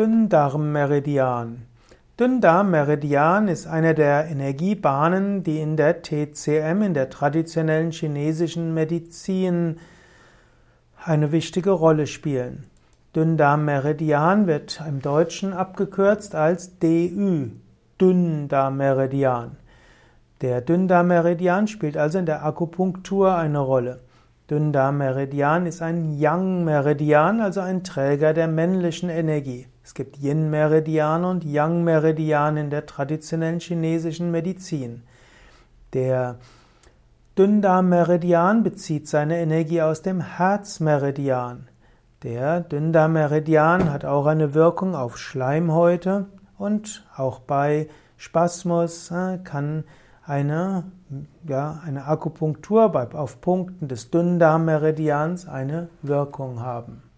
Dünndarmmeridian. Dünndarmmeridian ist einer der Energiebahnen, die in der TCM, in der traditionellen chinesischen Medizin, eine wichtige Rolle spielen. Dünndarmmeridian wird im Deutschen abgekürzt als DÜ, Dünndarmmeridian. Der Dünndarmmeridian spielt also in der Akupunktur eine Rolle. Dünndarmmeridian ist ein Yang-Meridian, also ein Träger der männlichen Energie. Es gibt Yin-Meridian und Yang-Meridian in der traditionellen chinesischen Medizin. Der Dünndarmmeridian bezieht seine Energie aus dem Herzmeridian. Der Dünndarmmeridian hat auch eine Wirkung auf Schleimhäute und auch bei Spasmus äh, kann eine, ja, eine Akupunktur auf Punkten des Dünndarmmeridians eine Wirkung haben.